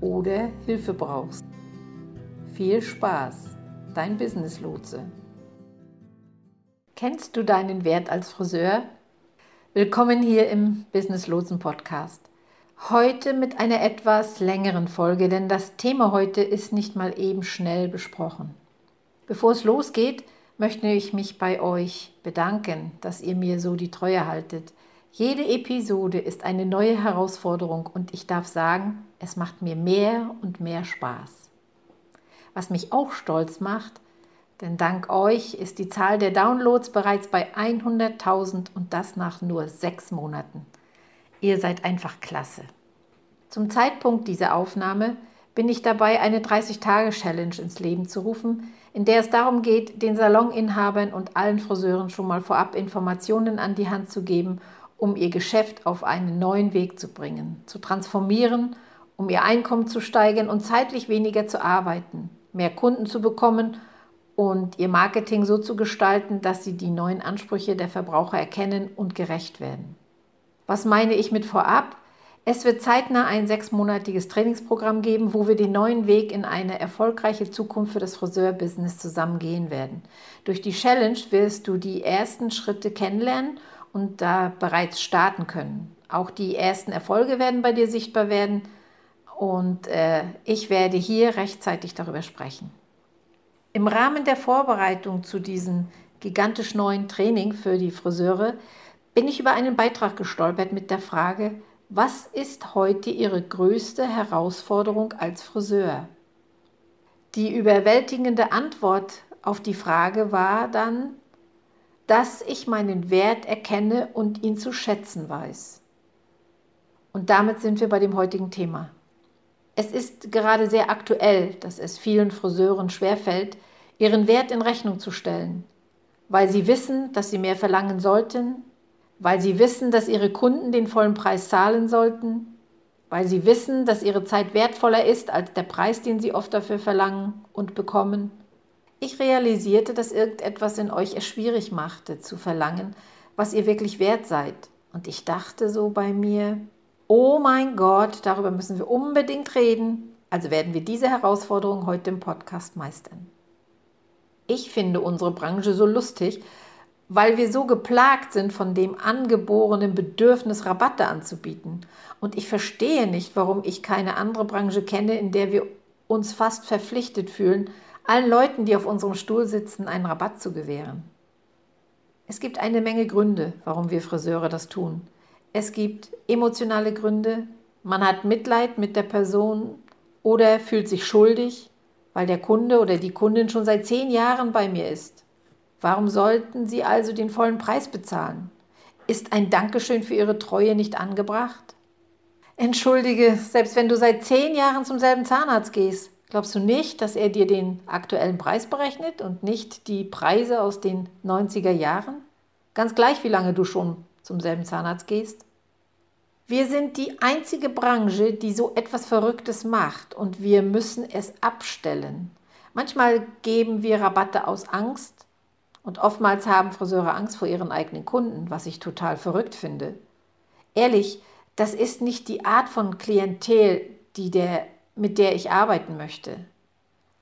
oder Hilfe brauchst. Viel Spaß, dein Business Lotse. Kennst du deinen Wert als Friseur? Willkommen hier im Business Lotsen Podcast. Heute mit einer etwas längeren Folge, denn das Thema heute ist nicht mal eben schnell besprochen. Bevor es losgeht, möchte ich mich bei euch bedanken, dass ihr mir so die Treue haltet. Jede Episode ist eine neue Herausforderung und ich darf sagen, es macht mir mehr und mehr Spaß. Was mich auch stolz macht, denn dank euch ist die Zahl der Downloads bereits bei 100.000 und das nach nur sechs Monaten. Ihr seid einfach klasse. Zum Zeitpunkt dieser Aufnahme bin ich dabei, eine 30-Tage-Challenge ins Leben zu rufen, in der es darum geht, den Saloninhabern und allen Friseuren schon mal vorab Informationen an die Hand zu geben um ihr Geschäft auf einen neuen Weg zu bringen, zu transformieren, um ihr Einkommen zu steigern und zeitlich weniger zu arbeiten, mehr Kunden zu bekommen und ihr Marketing so zu gestalten, dass sie die neuen Ansprüche der Verbraucher erkennen und gerecht werden. Was meine ich mit vorab? Es wird zeitnah ein sechsmonatiges Trainingsprogramm geben, wo wir den neuen Weg in eine erfolgreiche Zukunft für das Friseurbusiness zusammen gehen werden. Durch die Challenge wirst du die ersten Schritte kennenlernen und da bereits starten können. Auch die ersten Erfolge werden bei dir sichtbar werden und äh, ich werde hier rechtzeitig darüber sprechen. Im Rahmen der Vorbereitung zu diesem gigantisch neuen Training für die Friseure bin ich über einen Beitrag gestolpert mit der Frage, was ist heute Ihre größte Herausforderung als Friseur? Die überwältigende Antwort auf die Frage war dann, dass ich meinen Wert erkenne und ihn zu schätzen weiß. Und damit sind wir bei dem heutigen Thema. Es ist gerade sehr aktuell, dass es vielen Friseuren schwerfällt, ihren Wert in Rechnung zu stellen, weil sie wissen, dass sie mehr verlangen sollten, weil sie wissen, dass ihre Kunden den vollen Preis zahlen sollten, weil sie wissen, dass ihre Zeit wertvoller ist als der Preis, den sie oft dafür verlangen und bekommen ich realisierte, dass irgendetwas in euch es schwierig machte, zu verlangen, was ihr wirklich wert seid. Und ich dachte so bei mir, oh mein Gott, darüber müssen wir unbedingt reden. Also werden wir diese Herausforderung heute im Podcast meistern. Ich finde unsere Branche so lustig, weil wir so geplagt sind von dem angeborenen Bedürfnis, Rabatte anzubieten. Und ich verstehe nicht, warum ich keine andere Branche kenne, in der wir uns fast verpflichtet fühlen, allen Leuten, die auf unserem Stuhl sitzen, einen Rabatt zu gewähren. Es gibt eine Menge Gründe, warum wir Friseure das tun. Es gibt emotionale Gründe, man hat Mitleid mit der Person oder fühlt sich schuldig, weil der Kunde oder die Kundin schon seit zehn Jahren bei mir ist. Warum sollten Sie also den vollen Preis bezahlen? Ist ein Dankeschön für Ihre Treue nicht angebracht? Entschuldige, selbst wenn du seit zehn Jahren zum selben Zahnarzt gehst, Glaubst du nicht, dass er dir den aktuellen Preis berechnet und nicht die Preise aus den 90er Jahren? Ganz gleich, wie lange du schon zum selben Zahnarzt gehst? Wir sind die einzige Branche, die so etwas Verrücktes macht und wir müssen es abstellen. Manchmal geben wir Rabatte aus Angst und oftmals haben Friseure Angst vor ihren eigenen Kunden, was ich total verrückt finde. Ehrlich, das ist nicht die Art von Klientel, die der mit der ich arbeiten möchte.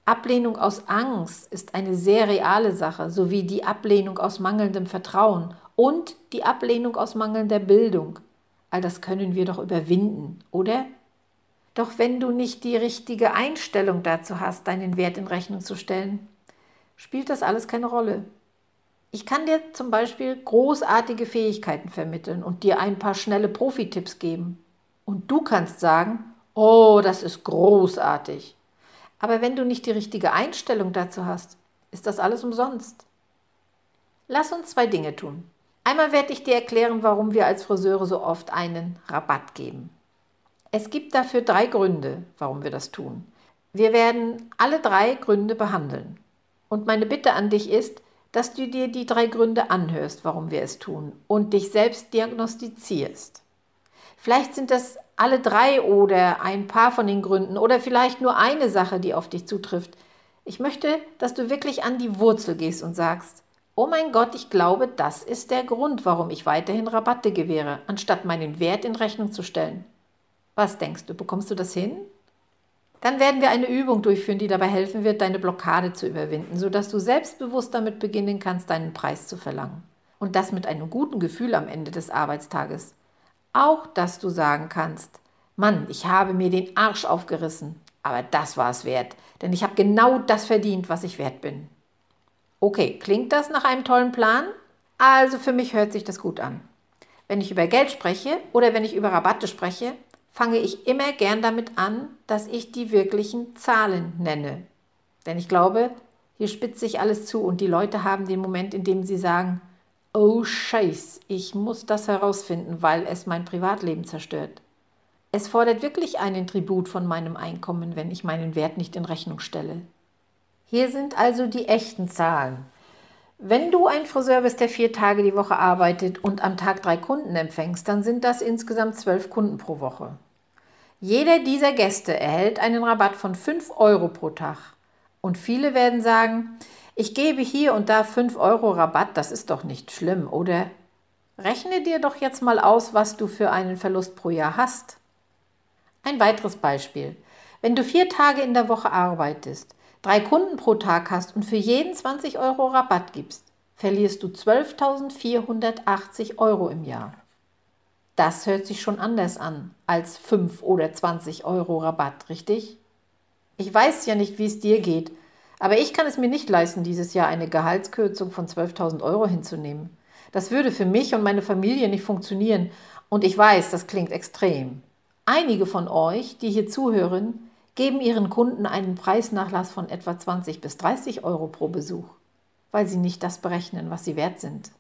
Ablehnung aus Angst ist eine sehr reale Sache, sowie die Ablehnung aus mangelndem Vertrauen und die Ablehnung aus mangelnder Bildung. All das können wir doch überwinden, oder? Doch wenn du nicht die richtige Einstellung dazu hast, deinen Wert in Rechnung zu stellen, spielt das alles keine Rolle. Ich kann dir zum Beispiel großartige Fähigkeiten vermitteln und dir ein paar schnelle Profi-Tipps geben. Und du kannst sagen, oh, das ist großartig. Aber wenn du nicht die richtige Einstellung dazu hast, ist das alles umsonst. Lass uns zwei Dinge tun. Einmal werde ich dir erklären, warum wir als Friseure so oft einen Rabatt geben. Es gibt dafür drei Gründe, warum wir das tun. Wir werden alle drei Gründe behandeln. Und meine Bitte an dich ist, dass du dir die drei Gründe anhörst, warum wir es tun und dich selbst diagnostizierst. Vielleicht sind das alle drei oder ein paar von den Gründen oder vielleicht nur eine Sache, die auf dich zutrifft. Ich möchte, dass du wirklich an die Wurzel gehst und sagst, oh mein Gott, ich glaube, das ist der Grund, warum ich weiterhin Rabatte gewähre, anstatt meinen Wert in Rechnung zu stellen. Was denkst du, bekommst du das hin? Dann werden wir eine Übung durchführen, die dabei helfen wird, deine Blockade zu überwinden, sodass du selbstbewusst damit beginnen kannst, deinen Preis zu verlangen. Und das mit einem guten Gefühl am Ende des Arbeitstages. Auch, dass du sagen kannst, Mann, ich habe mir den Arsch aufgerissen, aber das war es wert, denn ich habe genau das verdient, was ich wert bin. Okay, klingt das nach einem tollen Plan? Also für mich hört sich das gut an. Wenn ich über Geld spreche oder wenn ich über Rabatte spreche, fange ich immer gern damit an, dass ich die wirklichen Zahlen nenne. Denn ich glaube, hier spitzt sich alles zu und die Leute haben den Moment, in dem sie sagen, oh Scheiß, ich muss das herausfinden, weil es mein Privatleben zerstört. Es fordert wirklich einen Tribut von meinem Einkommen, wenn ich meinen Wert nicht in Rechnung stelle. Hier sind also die echten Zahlen. Wenn du ein Friseur bist, der vier Tage die Woche arbeitet und am Tag drei Kunden empfängst, dann sind das insgesamt zwölf Kunden pro Woche. Jeder dieser Gäste erhält einen Rabatt von 5 Euro pro Tag. Und viele werden sagen, ich gebe hier und da 5 Euro Rabatt, das ist doch nicht schlimm, oder? Rechne dir doch jetzt mal aus, was du für einen Verlust pro Jahr hast. Ein weiteres Beispiel. Wenn du vier Tage in der Woche arbeitest, drei Kunden pro Tag hast und für jeden 20 Euro Rabatt gibst, verlierst du 12.480 Euro im Jahr. Das hört sich schon anders an als 5 oder 20 Euro Rabatt, richtig? Ich weiß ja nicht, wie es dir geht, aber ich kann es mir nicht leisten, dieses Jahr eine Gehaltskürzung von 12.000 Euro hinzunehmen. Das würde für mich und meine Familie nicht funktionieren und ich weiß, das klingt extrem. Einige von euch, die hier zuhören, geben ihren Kunden einen Preisnachlass von etwa 20 bis 30 Euro pro Besuch, weil sie nicht das berechnen, was sie wert sind.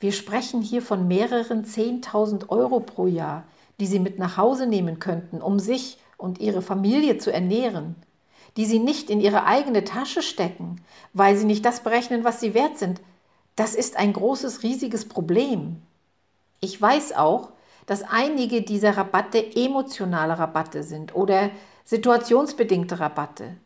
Wir sprechen hier von mehreren 10.000 Euro pro Jahr, die Sie mit nach Hause nehmen könnten, um sich und Ihre Familie zu ernähren, die Sie nicht in Ihre eigene Tasche stecken, weil Sie nicht das berechnen, was Sie wert sind. Das ist ein großes, riesiges Problem. Ich weiß auch, dass einige dieser Rabatte emotionale Rabatte sind oder situationsbedingte Rabatte.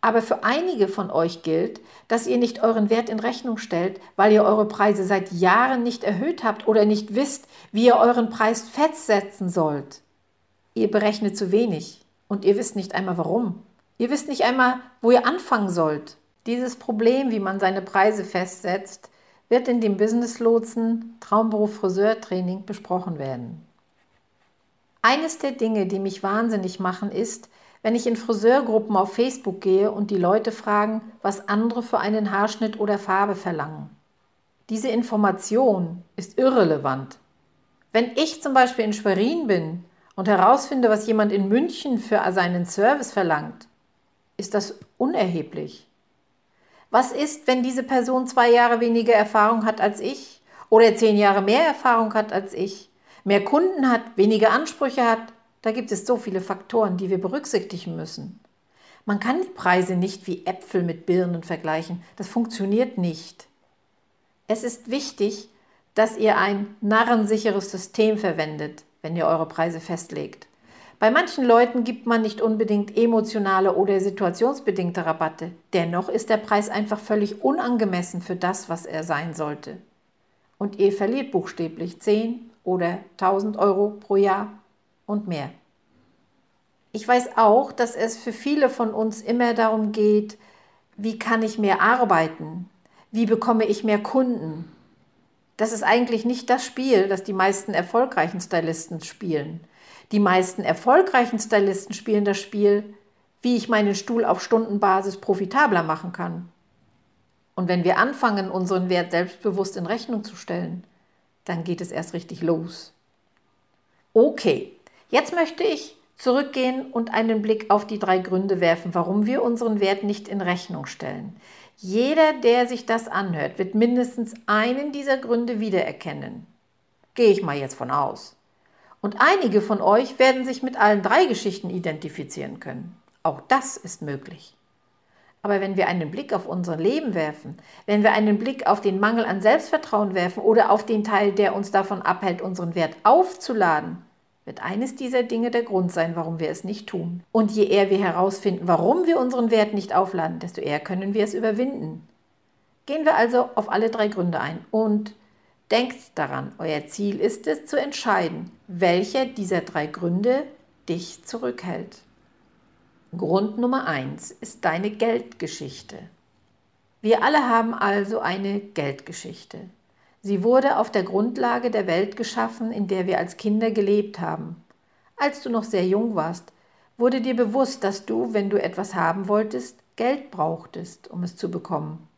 Aber für einige von euch gilt, dass ihr nicht euren Wert in Rechnung stellt, weil ihr eure Preise seit Jahren nicht erhöht habt oder nicht wisst, wie ihr euren Preis festsetzen sollt. Ihr berechnet zu wenig und ihr wisst nicht einmal warum. Ihr wisst nicht einmal, wo ihr anfangen sollt. Dieses Problem, wie man seine Preise festsetzt, wird in dem Business Lotsen Traumberuf Friseur Training besprochen werden. Eines der Dinge, die mich wahnsinnig machen, ist, wenn ich in Friseurgruppen auf Facebook gehe und die Leute fragen, was andere für einen Haarschnitt oder Farbe verlangen. Diese Information ist irrelevant. Wenn ich zum Beispiel in Schwerin bin und herausfinde, was jemand in München für seinen Service verlangt, ist das unerheblich. Was ist, wenn diese Person zwei Jahre weniger Erfahrung hat als ich oder zehn Jahre mehr Erfahrung hat als ich, mehr Kunden hat, weniger Ansprüche hat, da gibt es so viele Faktoren, die wir berücksichtigen müssen. Man kann die Preise nicht wie Äpfel mit Birnen vergleichen. Das funktioniert nicht. Es ist wichtig, dass ihr ein narrensicheres System verwendet, wenn ihr eure Preise festlegt. Bei manchen Leuten gibt man nicht unbedingt emotionale oder situationsbedingte Rabatte. Dennoch ist der Preis einfach völlig unangemessen für das, was er sein sollte. Und ihr verliert buchstäblich 10 oder 1000 Euro pro Jahr und mehr. Ich weiß auch, dass es für viele von uns immer darum geht, wie kann ich mehr arbeiten? Wie bekomme ich mehr Kunden? Das ist eigentlich nicht das Spiel, das die meisten erfolgreichen Stylisten spielen. Die meisten erfolgreichen Stylisten spielen das Spiel, wie ich meinen Stuhl auf Stundenbasis profitabler machen kann. Und wenn wir anfangen, unseren Wert selbstbewusst in Rechnung zu stellen, dann geht es erst richtig los. Okay, jetzt möchte ich zurückgehen und einen Blick auf die drei Gründe werfen, warum wir unseren Wert nicht in Rechnung stellen. Jeder, der sich das anhört, wird mindestens einen dieser Gründe wiedererkennen. Gehe ich mal jetzt von aus. Und einige von euch werden sich mit allen drei Geschichten identifizieren können. Auch das ist möglich. Aber wenn wir einen Blick auf unser Leben werfen, wenn wir einen Blick auf den Mangel an Selbstvertrauen werfen oder auf den Teil, der uns davon abhält, unseren Wert aufzuladen, wird eines dieser Dinge der Grund sein, warum wir es nicht tun. Und je eher wir herausfinden, warum wir unseren Wert nicht aufladen, desto eher können wir es überwinden. Gehen wir also auf alle drei Gründe ein und denkt daran, euer Ziel ist es zu entscheiden, welcher dieser drei Gründe dich zurückhält. Grund Nummer eins ist deine Geldgeschichte. Wir alle haben also eine Geldgeschichte. Sie wurde auf der Grundlage der Welt geschaffen, in der wir als Kinder gelebt haben. Als du noch sehr jung warst, wurde dir bewusst, dass du, wenn du etwas haben wolltest, Geld brauchtest, um es zu bekommen.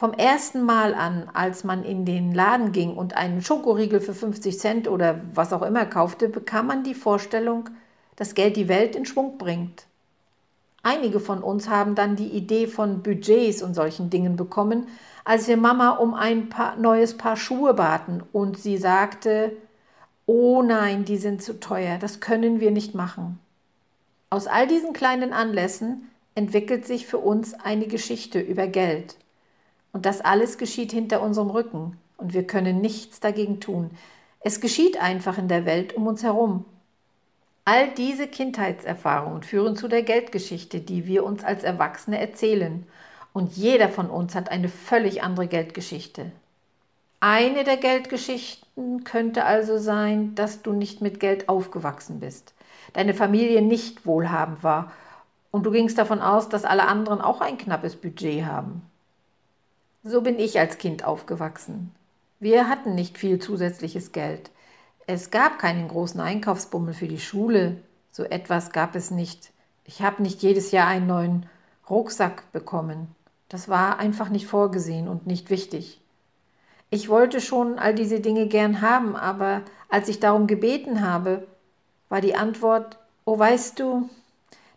Vom ersten Mal an, als man in den Laden ging und einen Schokoriegel für 50 Cent oder was auch immer kaufte, bekam man die Vorstellung, dass Geld die Welt in Schwung bringt. Einige von uns haben dann die Idee von Budgets und solchen Dingen bekommen, als wir Mama um ein paar, neues Paar Schuhe baten und sie sagte, oh nein, die sind zu teuer, das können wir nicht machen. Aus all diesen kleinen Anlässen entwickelt sich für uns eine Geschichte über Geld. Und das alles geschieht hinter unserem Rücken und wir können nichts dagegen tun. Es geschieht einfach in der Welt um uns herum. All diese Kindheitserfahrungen führen zu der Geldgeschichte, die wir uns als Erwachsene erzählen und jeder von uns hat eine völlig andere Geldgeschichte. Eine der Geldgeschichten könnte also sein, dass du nicht mit Geld aufgewachsen bist, deine Familie nicht wohlhabend war und du gingst davon aus, dass alle anderen auch ein knappes Budget haben. So bin ich als Kind aufgewachsen. Wir hatten nicht viel zusätzliches Geld. Es gab keinen großen Einkaufsbummel für die Schule. So etwas gab es nicht. Ich habe nicht jedes Jahr einen neuen Rucksack bekommen. Das war einfach nicht vorgesehen und nicht wichtig. Ich wollte schon all diese Dinge gern haben, aber als ich darum gebeten habe, war die Antwort, oh weißt du,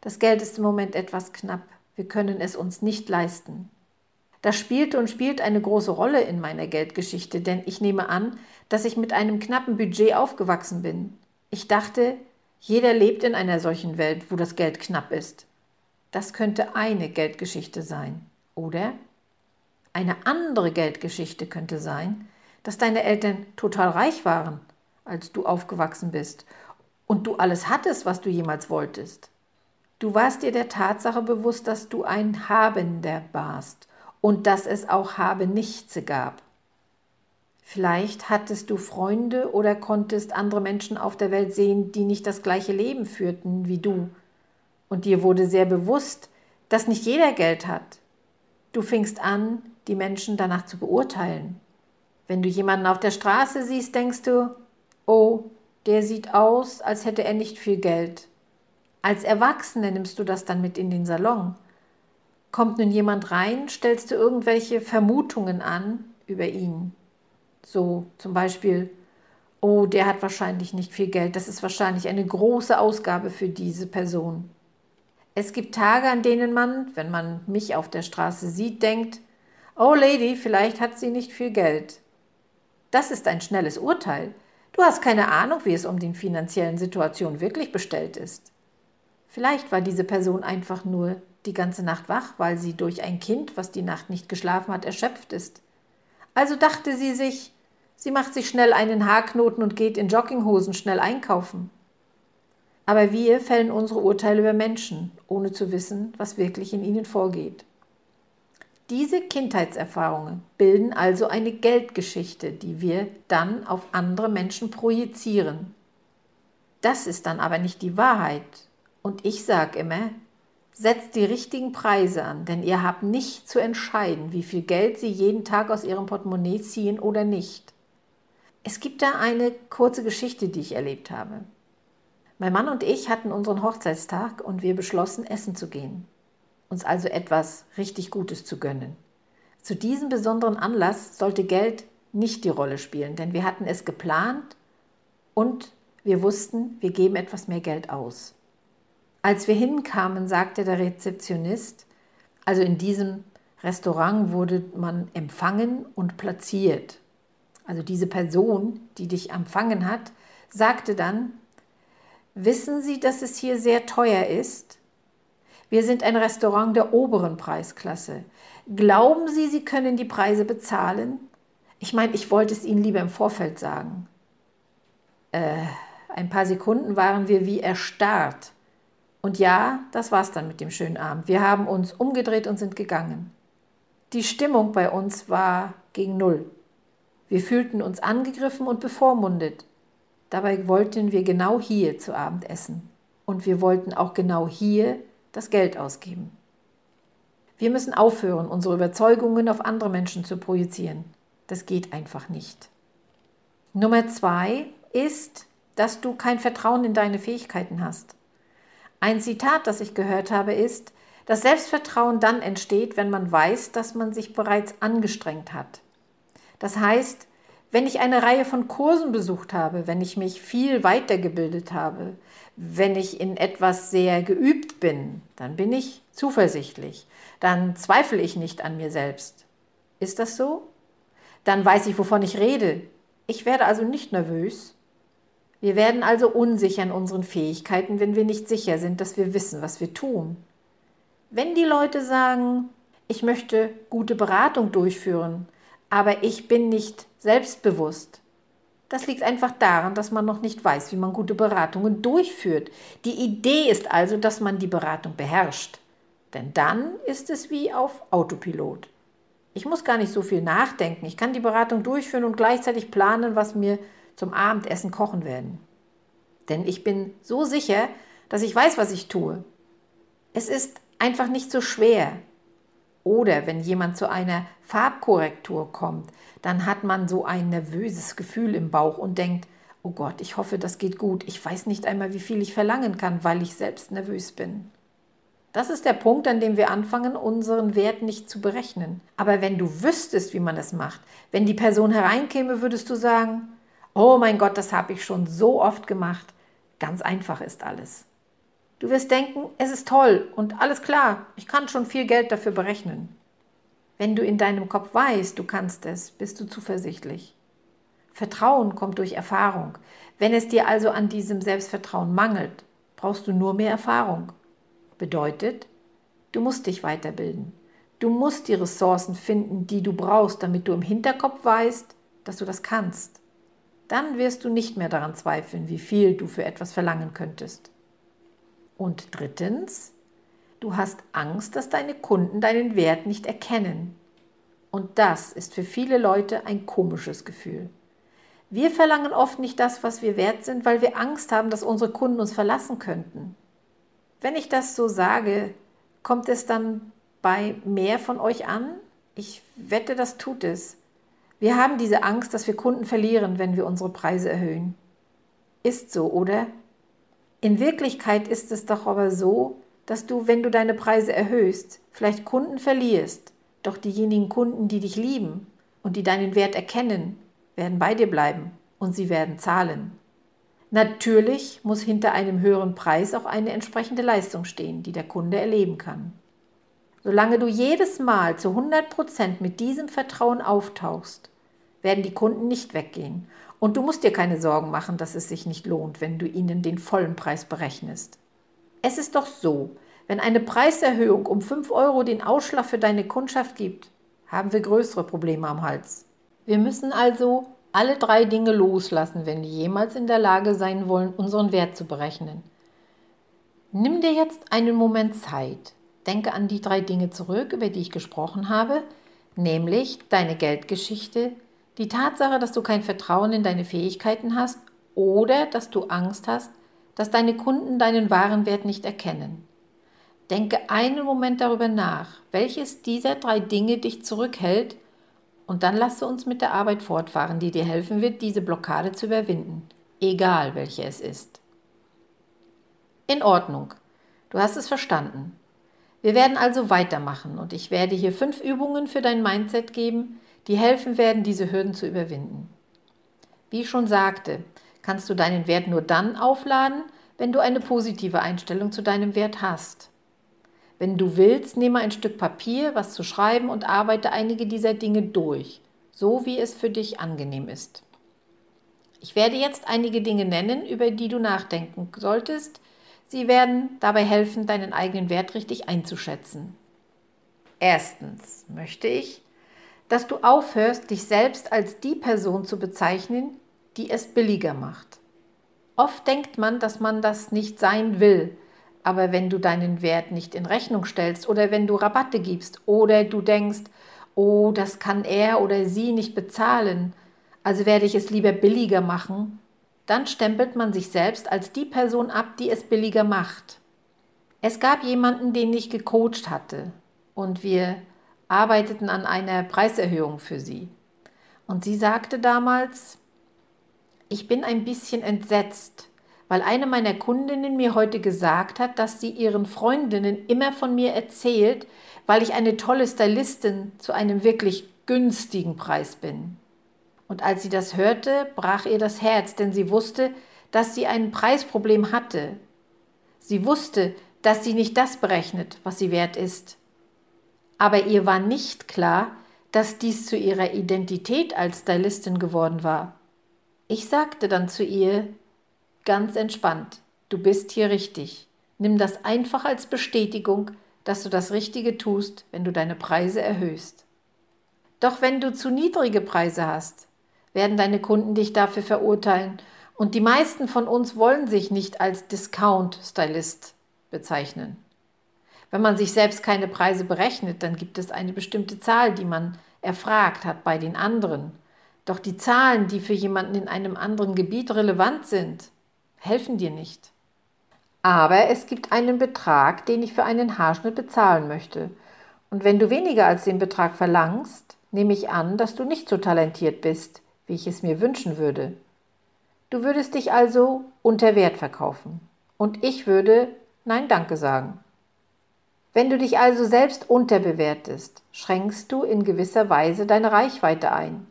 das Geld ist im Moment etwas knapp, wir können es uns nicht leisten. Das spielte und spielt eine große Rolle in meiner Geldgeschichte, denn ich nehme an, dass ich mit einem knappen Budget aufgewachsen bin. Ich dachte, jeder lebt in einer solchen Welt, wo das Geld knapp ist. Das könnte eine Geldgeschichte sein. Oder eine andere Geldgeschichte könnte sein, dass deine Eltern total reich waren, als du aufgewachsen bist und du alles hattest, was du jemals wolltest. Du warst dir der Tatsache bewusst, dass du ein Habender warst und dass es auch Habe nichts gab. Vielleicht hattest du Freunde oder konntest andere Menschen auf der Welt sehen, die nicht das gleiche Leben führten wie du. Und dir wurde sehr bewusst, dass nicht jeder Geld hat, Du fingst an, die Menschen danach zu beurteilen. Wenn du jemanden auf der Straße siehst, denkst du, oh, der sieht aus, als hätte er nicht viel Geld. Als Erwachsene nimmst du das dann mit in den Salon. Kommt nun jemand rein, stellst du irgendwelche Vermutungen an über ihn. So zum Beispiel, oh, der hat wahrscheinlich nicht viel Geld, das ist wahrscheinlich eine große Ausgabe für diese Person. Es gibt Tage, an denen man, wenn man mich auf der Straße sieht, denkt, oh Lady, vielleicht hat sie nicht viel Geld. Das ist ein schnelles Urteil. Du hast keine Ahnung, wie es um die finanziellen Situation wirklich bestellt ist. Vielleicht war diese Person einfach nur die ganze Nacht wach, weil sie durch ein Kind, was die Nacht nicht geschlafen hat, erschöpft ist. Also dachte sie sich, sie macht sich schnell einen Haarknoten und geht in Jogginghosen schnell einkaufen. Aber wir fällen unsere Urteile über Menschen, ohne zu wissen, was wirklich in ihnen vorgeht. Diese Kindheitserfahrungen bilden also eine Geldgeschichte, die wir dann auf andere Menschen projizieren. Das ist dann aber nicht die Wahrheit. Und ich sage immer, setzt die richtigen Preise an, denn ihr habt nicht zu entscheiden, wie viel Geld sie jeden Tag aus ihrem Portemonnaie ziehen oder nicht. Es gibt da eine kurze Geschichte, die ich erlebt habe. Mein Mann und ich hatten unseren Hochzeitstag und wir beschlossen, essen zu gehen. Uns also etwas richtig Gutes zu gönnen. Zu diesem besonderen Anlass sollte Geld nicht die Rolle spielen, denn wir hatten es geplant und wir wussten, wir geben etwas mehr Geld aus. Als wir hinkamen, sagte der Rezeptionist, also in diesem Restaurant wurde man empfangen und platziert. Also diese Person, die dich empfangen hat, sagte dann, wissen Sie, dass es hier sehr teuer ist? Wir sind ein Restaurant der oberen Preisklasse. Glauben Sie, Sie können die Preise bezahlen? Ich meine, ich wollte es Ihnen lieber im Vorfeld sagen. Äh, ein paar Sekunden waren wir wie erstarrt. Und ja, das war's dann mit dem schönen Abend. Wir haben uns umgedreht und sind gegangen. Die Stimmung bei uns war gegen Null. Wir fühlten uns angegriffen und bevormundet. Dabei wollten wir genau hier zu Abend essen. Und wir wollten auch genau hier das Geld ausgeben. Wir müssen aufhören, unsere Überzeugungen auf andere Menschen zu projizieren. Das geht einfach nicht. Nummer zwei ist, dass du kein Vertrauen in deine Fähigkeiten hast. Ein Zitat, das ich gehört habe, ist, dass Selbstvertrauen dann entsteht, wenn man weiß, dass man sich bereits angestrengt hat. Das heißt, wenn ich eine Reihe von Kursen besucht habe, wenn ich mich viel weitergebildet habe, wenn ich in etwas sehr geübt bin, dann bin ich zuversichtlich. Dann zweifle ich nicht an mir selbst. Ist das so? Dann weiß ich, wovon ich rede. Ich werde also nicht nervös, wir werden also unsicher in unseren Fähigkeiten, wenn wir nicht sicher sind, dass wir wissen, was wir tun. Wenn die Leute sagen, ich möchte gute Beratung durchführen, aber ich bin nicht selbstbewusst, das liegt einfach daran, dass man noch nicht weiß, wie man gute Beratungen durchführt. Die Idee ist also, dass man die Beratung beherrscht. Denn dann ist es wie auf Autopilot. Ich muss gar nicht so viel nachdenken. Ich kann die Beratung durchführen und gleichzeitig planen, was mir zum Abendessen kochen werden. Denn ich bin so sicher, dass ich weiß, was ich tue. Es ist einfach nicht so schwer. Oder wenn jemand zu einer Farbkorrektur kommt, dann hat man so ein nervöses Gefühl im Bauch und denkt, oh Gott, ich hoffe, das geht gut. Ich weiß nicht einmal, wie viel ich verlangen kann, weil ich selbst nervös bin. Das ist der Punkt, an dem wir anfangen, unseren Wert nicht zu berechnen. Aber wenn du wüsstest, wie man es macht, wenn die Person hereinkäme, würdest du sagen, Oh mein Gott, das habe ich schon so oft gemacht. Ganz einfach ist alles. Du wirst denken, es ist toll und alles klar, ich kann schon viel Geld dafür berechnen. Wenn du in deinem Kopf weißt, du kannst es, bist du zuversichtlich. Vertrauen kommt durch Erfahrung. Wenn es dir also an diesem Selbstvertrauen mangelt, brauchst du nur mehr Erfahrung. Bedeutet, du musst dich weiterbilden. Du musst die Ressourcen finden, die du brauchst, damit du im Hinterkopf weißt, dass du das kannst dann wirst du nicht mehr daran zweifeln, wie viel du für etwas verlangen könntest. Und drittens, du hast Angst, dass deine Kunden deinen Wert nicht erkennen. Und das ist für viele Leute ein komisches Gefühl. Wir verlangen oft nicht das, was wir wert sind, weil wir Angst haben, dass unsere Kunden uns verlassen könnten. Wenn ich das so sage, kommt es dann bei mehr von euch an? Ich wette, das tut es. Wir haben diese Angst, dass wir Kunden verlieren, wenn wir unsere Preise erhöhen. Ist so, oder? In Wirklichkeit ist es doch aber so, dass du, wenn du deine Preise erhöhst, vielleicht Kunden verlierst, doch diejenigen Kunden, die dich lieben und die deinen Wert erkennen, werden bei dir bleiben und sie werden zahlen. Natürlich muss hinter einem höheren Preis auch eine entsprechende Leistung stehen, die der Kunde erleben kann. Solange du jedes Mal zu 100 Prozent mit diesem Vertrauen auftauchst, werden die Kunden nicht weggehen. Und du musst dir keine Sorgen machen, dass es sich nicht lohnt, wenn du ihnen den vollen Preis berechnest. Es ist doch so, wenn eine Preiserhöhung um 5 Euro den Ausschlag für deine Kundschaft gibt, haben wir größere Probleme am Hals. Wir müssen also alle drei Dinge loslassen, wenn wir jemals in der Lage sein wollen, unseren Wert zu berechnen. Nimm dir jetzt einen Moment Zeit. Denke an die drei Dinge zurück, über die ich gesprochen habe, nämlich deine Geldgeschichte, die Tatsache, dass du kein Vertrauen in deine Fähigkeiten hast oder dass du Angst hast, dass deine Kunden deinen wahren Wert nicht erkennen. Denke einen Moment darüber nach, welches dieser drei Dinge dich zurückhält und dann lasse uns mit der Arbeit fortfahren, die dir helfen wird, diese Blockade zu überwinden, egal welche es ist. In Ordnung. Du hast es verstanden. Wir werden also weitermachen und ich werde hier fünf Übungen für dein Mindset geben, die helfen werden, diese Hürden zu überwinden. Wie ich schon sagte, kannst du deinen Wert nur dann aufladen, wenn du eine positive Einstellung zu deinem Wert hast. Wenn du willst, nehme ein Stück Papier, was zu schreiben und arbeite einige dieser Dinge durch, so wie es für dich angenehm ist. Ich werde jetzt einige Dinge nennen, über die du nachdenken solltest. Sie werden dabei helfen, deinen eigenen Wert richtig einzuschätzen. Erstens möchte ich, dass du aufhörst, dich selbst als die Person zu bezeichnen, die es billiger macht. Oft denkt man, dass man das nicht sein will, aber wenn du deinen Wert nicht in Rechnung stellst oder wenn du Rabatte gibst oder du denkst, oh, das kann er oder sie nicht bezahlen, also werde ich es lieber billiger machen, dann stempelt man sich selbst als die Person ab, die es billiger macht. Es gab jemanden, den ich gecoacht hatte und wir arbeiteten an einer Preiserhöhung für sie. Und sie sagte damals, ich bin ein bisschen entsetzt, weil eine meiner Kundinnen mir heute gesagt hat, dass sie ihren Freundinnen immer von mir erzählt, weil ich eine tolle Stylistin zu einem wirklich günstigen Preis bin. Und als sie das hörte, brach ihr das Herz, denn sie wusste, dass sie ein Preisproblem hatte. Sie wusste, dass sie nicht das berechnet, was sie wert ist. Aber ihr war nicht klar, dass dies zu ihrer Identität als Stylistin geworden war. Ich sagte dann zu ihr, ganz entspannt, du bist hier richtig. Nimm das einfach als Bestätigung, dass du das Richtige tust, wenn du deine Preise erhöhst. Doch wenn du zu niedrige Preise hast, werden deine Kunden dich dafür verurteilen und die meisten von uns wollen sich nicht als Discount-Stylist bezeichnen. Wenn man sich selbst keine Preise berechnet, dann gibt es eine bestimmte Zahl, die man erfragt hat bei den anderen doch die Zahlen, die für jemanden in einem anderen Gebiet relevant sind, helfen dir nicht. Aber es gibt einen Betrag, den ich für einen Haarschnitt bezahlen möchte. Und wenn du weniger als den Betrag verlangst, nehme ich an, dass du nicht so talentiert bist, wie ich es mir wünschen würde. Du würdest dich also unter Wert verkaufen. Und ich würde Nein Danke sagen. Wenn du dich also selbst unterbewertest, schränkst du in gewisser Weise deine Reichweite ein.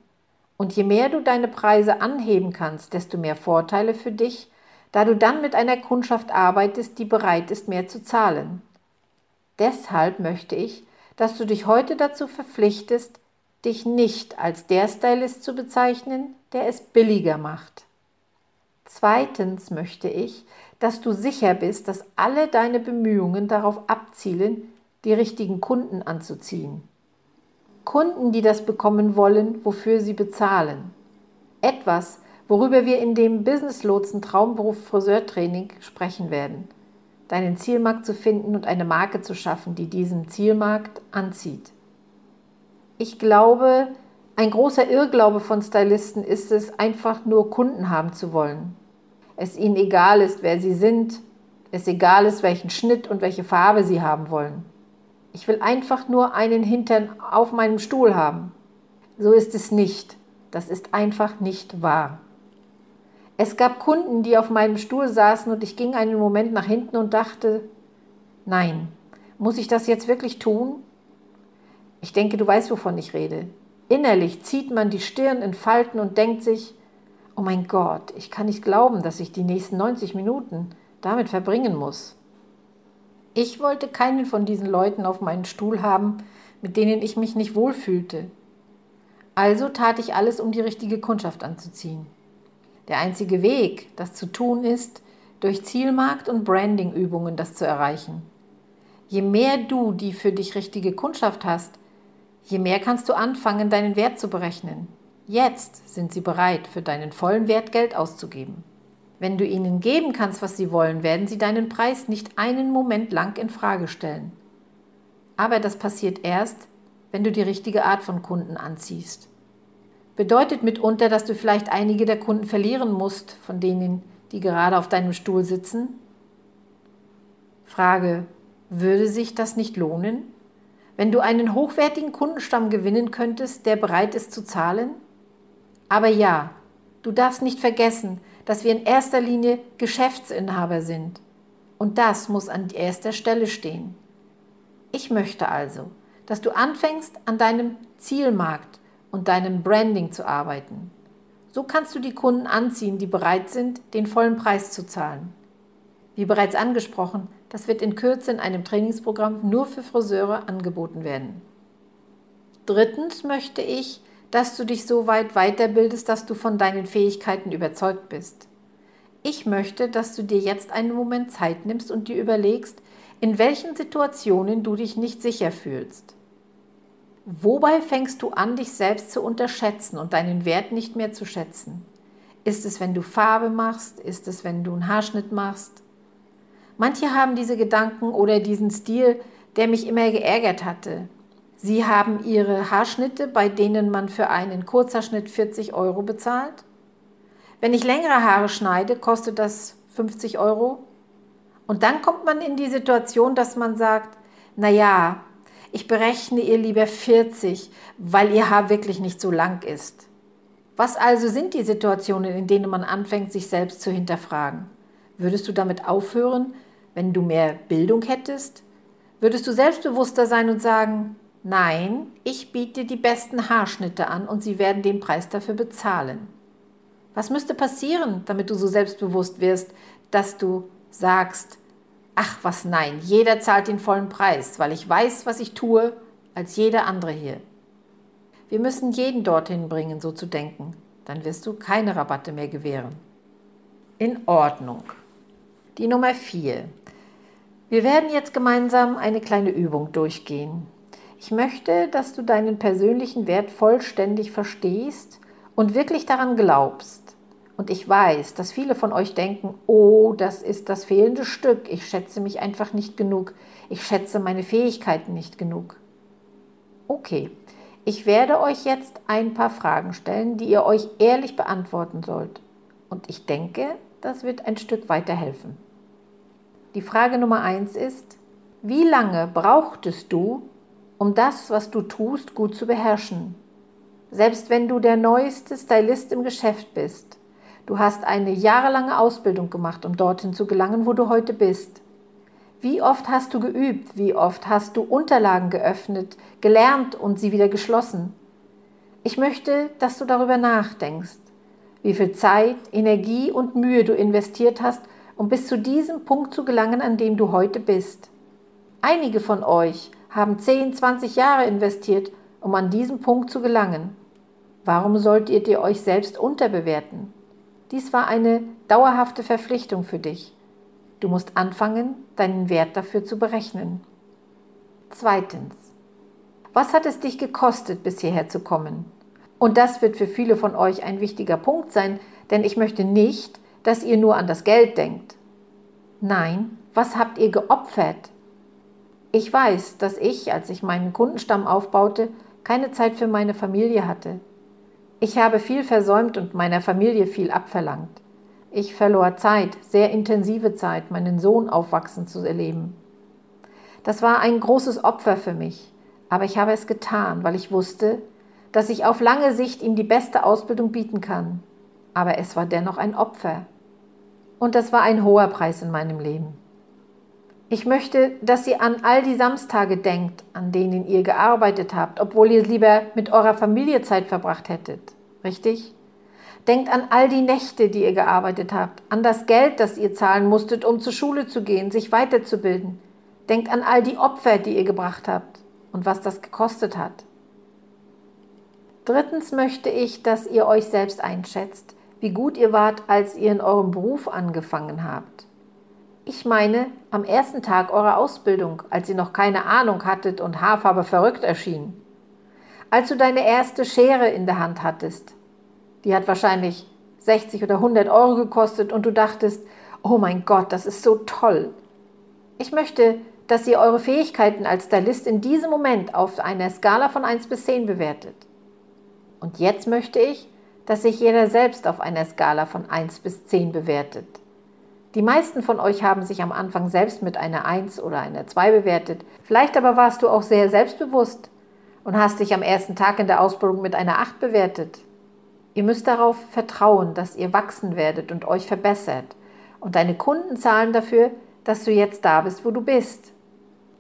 Und je mehr du deine Preise anheben kannst, desto mehr Vorteile für dich, da du dann mit einer Kundschaft arbeitest, die bereit ist, mehr zu zahlen. Deshalb möchte ich, dass du dich heute dazu verpflichtest, dich nicht als der Stylist zu bezeichnen, der es billiger macht. Zweitens möchte ich, dass du sicher bist, dass alle deine Bemühungen darauf abzielen, die richtigen Kunden anzuziehen. Kunden, die das bekommen wollen, wofür sie bezahlen. Etwas, worüber wir in dem Business Lotsen Traumberuf Friseurtraining sprechen werden. Deinen Zielmarkt zu finden und eine Marke zu schaffen, die diesen Zielmarkt anzieht. Ich glaube, ein großer Irrglaube von Stylisten ist es, einfach nur Kunden haben zu wollen. Es ihnen egal ist, wer sie sind, es egal ist, welchen Schnitt und welche Farbe sie haben wollen. Ich will einfach nur einen Hintern auf meinem Stuhl haben. So ist es nicht. Das ist einfach nicht wahr. Es gab Kunden, die auf meinem Stuhl saßen und ich ging einen Moment nach hinten und dachte, nein, muss ich das jetzt wirklich tun? Ich denke, du weißt, wovon ich rede. Innerlich zieht man die Stirn in Falten und denkt sich, oh mein Gott, ich kann nicht glauben, dass ich die nächsten 90 Minuten damit verbringen muss. Ich wollte keinen von diesen Leuten auf meinen Stuhl haben, mit denen ich mich nicht wohlfühlte. Also tat ich alles, um die richtige Kundschaft anzuziehen. Der einzige Weg, das zu tun, ist, durch Zielmarkt- und Brandingübungen das zu erreichen. Je mehr du die für dich richtige Kundschaft hast, je mehr kannst du anfangen, deinen Wert zu berechnen. Jetzt sind sie bereit, für deinen vollen Wert Geld auszugeben. Wenn du ihnen geben kannst, was sie wollen, werden sie deinen Preis nicht einen Moment lang in Frage stellen. Aber das passiert erst, wenn du die richtige Art von Kunden anziehst. Bedeutet mitunter, dass du vielleicht einige der Kunden verlieren musst, von denen, die gerade auf deinem Stuhl sitzen? Frage, würde sich das nicht lohnen? Wenn du einen hochwertigen Kundenstamm gewinnen könntest, der bereit ist zu zahlen? Aber ja, du darfst nicht vergessen, dass wir in erster Linie Geschäftsinhaber sind. Und das muss an erster Stelle stehen. Ich möchte also, dass du anfängst, an deinem Zielmarkt und deinem Branding zu arbeiten. So kannst du die Kunden anziehen, die bereit sind, den vollen Preis zu zahlen. Wie bereits angesprochen, das wird in Kürze in einem Trainingsprogramm nur für Friseure angeboten werden. Drittens möchte ich, dass du dich so weit weiterbildest, dass du von deinen Fähigkeiten überzeugt bist. Ich möchte, dass du dir jetzt einen Moment Zeit nimmst und dir überlegst, in welchen Situationen du dich nicht sicher fühlst. Wobei fängst du an, dich selbst zu unterschätzen und deinen Wert nicht mehr zu schätzen? Ist es, wenn du Farbe machst? Ist es, wenn du einen Haarschnitt machst? Manche haben diese Gedanken oder diesen Stil, der mich immer geärgert hatte. Sie haben ihre Haarschnitte, bei denen man für einen Kurzhaarschnitt 40 Euro bezahlt. Wenn ich längere Haare schneide, kostet das 50 Euro. Und dann kommt man in die Situation, dass man sagt, naja, ich berechne ihr lieber 40, weil ihr Haar wirklich nicht so lang ist. Was also sind die Situationen, in denen man anfängt, sich selbst zu hinterfragen? Würdest du damit aufhören, wenn du mehr Bildung hättest? Würdest du selbstbewusster sein und sagen, nein, ich biete die besten Haarschnitte an und sie werden den Preis dafür bezahlen? Was müsste passieren, damit du so selbstbewusst wirst, dass du sagst, Ach was nein, jeder zahlt den vollen Preis, weil ich weiß, was ich tue, als jeder andere hier. Wir müssen jeden dorthin bringen, so zu denken. Dann wirst du keine Rabatte mehr gewähren. In Ordnung. Die Nummer 4. Wir werden jetzt gemeinsam eine kleine Übung durchgehen. Ich möchte, dass du deinen persönlichen Wert vollständig verstehst und wirklich daran glaubst. Und ich weiß, dass viele von euch denken, oh, das ist das fehlende Stück. Ich schätze mich einfach nicht genug. Ich schätze meine Fähigkeiten nicht genug. Okay, ich werde euch jetzt ein paar Fragen stellen, die ihr euch ehrlich beantworten sollt. Und ich denke, das wird ein Stück weiterhelfen. Die Frage Nummer eins ist, wie lange brauchtest du, um das, was du tust, gut zu beherrschen? Selbst wenn du der neueste Stylist im Geschäft bist, Du hast eine jahrelange Ausbildung gemacht, um dorthin zu gelangen, wo du heute bist. Wie oft hast du geübt? Wie oft hast du Unterlagen geöffnet, gelernt und sie wieder geschlossen? Ich möchte, dass du darüber nachdenkst, wie viel Zeit, Energie und Mühe du investiert hast, um bis zu diesem Punkt zu gelangen, an dem du heute bist. Einige von euch haben 10, 20 Jahre investiert, um an diesen Punkt zu gelangen. Warum solltet ihr euch selbst unterbewerten? Dies war eine dauerhafte Verpflichtung für dich. Du musst anfangen, deinen Wert dafür zu berechnen. Zweitens. Was hat es dich gekostet, bis hierher zu kommen? Und das wird für viele von euch ein wichtiger Punkt sein, denn ich möchte nicht, dass ihr nur an das Geld denkt. Nein, was habt ihr geopfert? Ich weiß, dass ich, als ich meinen Kundenstamm aufbaute, keine Zeit für meine Familie hatte. Ich habe viel versäumt und meiner Familie viel abverlangt. Ich verlor Zeit, sehr intensive Zeit, meinen Sohn aufwachsen zu erleben. Das war ein großes Opfer für mich, aber ich habe es getan, weil ich wusste, dass ich auf lange Sicht ihm die beste Ausbildung bieten kann. Aber es war dennoch ein Opfer. Und das war ein hoher Preis in meinem Leben. Ich möchte, dass ihr an all die Samstage denkt, an denen ihr gearbeitet habt, obwohl ihr lieber mit eurer Familie Zeit verbracht hättet. Richtig? Denkt an all die Nächte, die ihr gearbeitet habt, an das Geld, das ihr zahlen musstet, um zur Schule zu gehen, sich weiterzubilden. Denkt an all die Opfer, die ihr gebracht habt und was das gekostet hat. Drittens möchte ich, dass ihr euch selbst einschätzt, wie gut ihr wart, als ihr in eurem Beruf angefangen habt. Ich meine, am ersten Tag eurer Ausbildung, als ihr noch keine Ahnung hattet und Haarfarbe verrückt erschien. Als du deine erste Schere in der Hand hattest. Die hat wahrscheinlich 60 oder 100 Euro gekostet und du dachtest, oh mein Gott, das ist so toll. Ich möchte, dass ihr eure Fähigkeiten als Stylist in diesem Moment auf einer Skala von 1 bis 10 bewertet. Und jetzt möchte ich, dass sich jeder selbst auf einer Skala von 1 bis 10 bewertet. Die meisten von euch haben sich am Anfang selbst mit einer 1 oder einer 2 bewertet. Vielleicht aber warst du auch sehr selbstbewusst und hast dich am ersten Tag in der Ausbildung mit einer 8 bewertet. Ihr müsst darauf vertrauen, dass ihr wachsen werdet und euch verbessert. Und deine Kunden zahlen dafür, dass du jetzt da bist, wo du bist.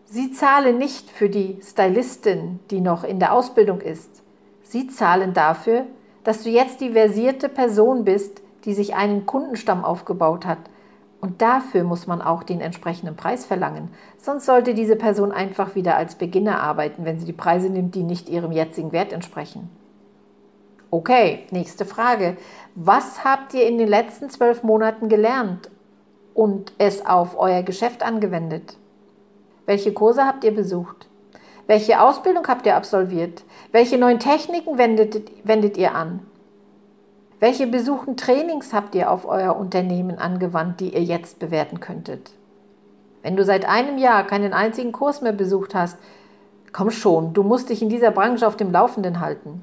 Sie zahlen nicht für die Stylistin, die noch in der Ausbildung ist. Sie zahlen dafür, dass du jetzt die versierte Person bist, die sich einen Kundenstamm aufgebaut hat. Und dafür muss man auch den entsprechenden Preis verlangen. Sonst sollte diese Person einfach wieder als Beginner arbeiten, wenn sie die Preise nimmt, die nicht ihrem jetzigen Wert entsprechen. Okay, nächste Frage. Was habt ihr in den letzten zwölf Monaten gelernt und es auf euer Geschäft angewendet? Welche Kurse habt ihr besucht? Welche Ausbildung habt ihr absolviert? Welche neuen Techniken wendet, wendet ihr an? Welche besuchten Trainings habt ihr auf euer Unternehmen angewandt, die ihr jetzt bewerten könntet? Wenn du seit einem Jahr keinen einzigen Kurs mehr besucht hast, komm schon, du musst dich in dieser Branche auf dem Laufenden halten.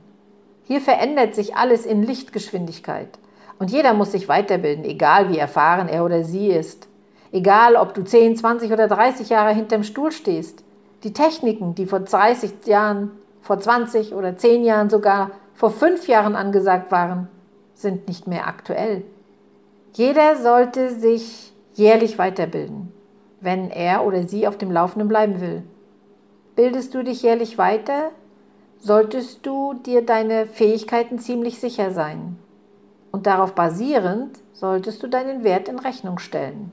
Hier verändert sich alles in Lichtgeschwindigkeit. Und jeder muss sich weiterbilden, egal wie erfahren er oder sie ist. Egal, ob du 10, 20 oder 30 Jahre hinterm Stuhl stehst. Die Techniken, die vor 30 Jahren, vor 20 oder 10 Jahren sogar vor 5 Jahren angesagt waren, sind nicht mehr aktuell. Jeder sollte sich jährlich weiterbilden, wenn er oder sie auf dem Laufenden bleiben will. Bildest du dich jährlich weiter, solltest du dir deine Fähigkeiten ziemlich sicher sein. Und darauf basierend solltest du deinen Wert in Rechnung stellen.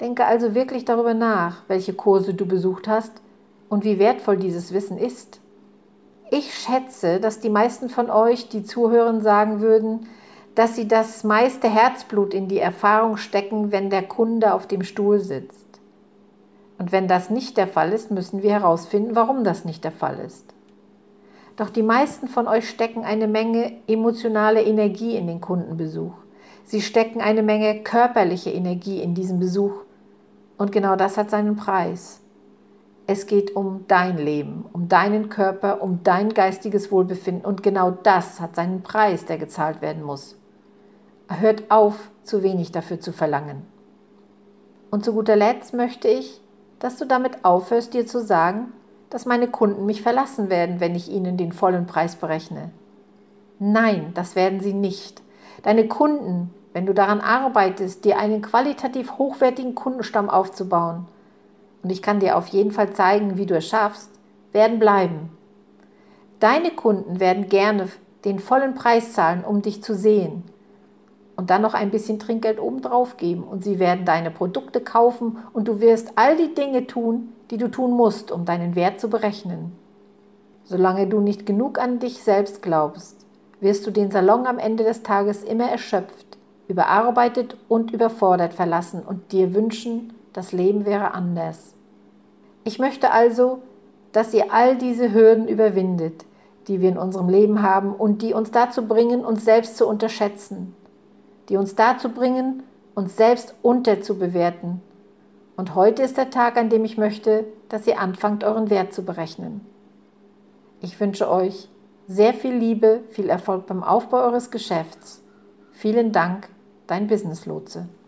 Denke also wirklich darüber nach, welche Kurse du besucht hast und wie wertvoll dieses Wissen ist. Ich schätze, dass die meisten von euch, die zuhören, sagen würden, dass sie das meiste Herzblut in die Erfahrung stecken, wenn der Kunde auf dem Stuhl sitzt. Und wenn das nicht der Fall ist, müssen wir herausfinden, warum das nicht der Fall ist. Doch die meisten von euch stecken eine Menge emotionale Energie in den Kundenbesuch. Sie stecken eine Menge körperliche Energie in diesen Besuch. Und genau das hat seinen Preis. Es geht um dein Leben, um deinen Körper, um dein geistiges Wohlbefinden. Und genau das hat seinen Preis, der gezahlt werden muss. Hört auf, zu wenig dafür zu verlangen. Und zu guter Letzt möchte ich, dass du damit aufhörst, dir zu sagen, dass meine Kunden mich verlassen werden, wenn ich ihnen den vollen Preis berechne. Nein, das werden sie nicht. Deine Kunden, wenn du daran arbeitest, dir einen qualitativ hochwertigen Kundenstamm aufzubauen, und ich kann dir auf jeden Fall zeigen, wie du es schaffst, werden bleiben. Deine Kunden werden gerne den vollen Preis zahlen, um dich zu sehen, und dann noch ein bisschen Trinkgeld obendrauf geben und sie werden deine Produkte kaufen und du wirst all die Dinge tun, die du tun musst, um deinen Wert zu berechnen. Solange du nicht genug an dich selbst glaubst, wirst du den Salon am Ende des Tages immer erschöpft, überarbeitet und überfordert verlassen und dir wünschen, das Leben wäre anders. Ich möchte also, dass ihr all diese Hürden überwindet, die wir in unserem Leben haben und die uns dazu bringen, uns selbst zu unterschätzen die uns dazu bringen, uns selbst unterzubewerten. Und heute ist der Tag, an dem ich möchte, dass ihr anfangt, euren Wert zu berechnen. Ich wünsche euch sehr viel Liebe, viel Erfolg beim Aufbau eures Geschäfts. Vielen Dank, dein Business Lotse.